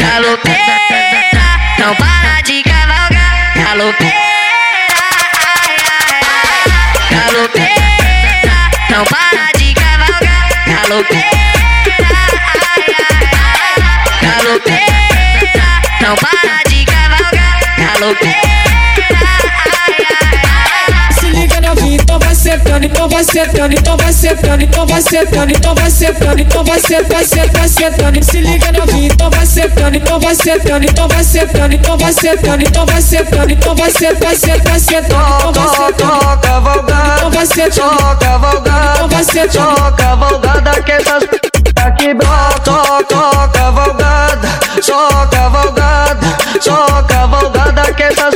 Galopeira, não para de cavalgar. Galopeira, ai, ai, ai. Galopeira, não para de cavalgar. Galopeira, ai, ai, ai. Galopeira, não para de cavalgar. Galopeira. sentando, então vai sentando, então vai sentando, então vai sentando, então vai sentando, vai sentando, vai sentando. Se liga novinho, então vai sentando, então vai sentando, então vai sentando, então vai sentando, então vai sentando, então vai sentando, vai sentando, vai sentando, então vai sentando. Toca valgada, então vai sentando, toca valgada, então vai sentando, toca valgada que essas tá que brota, toca valgada, só cavalgada, só cavalgada que essas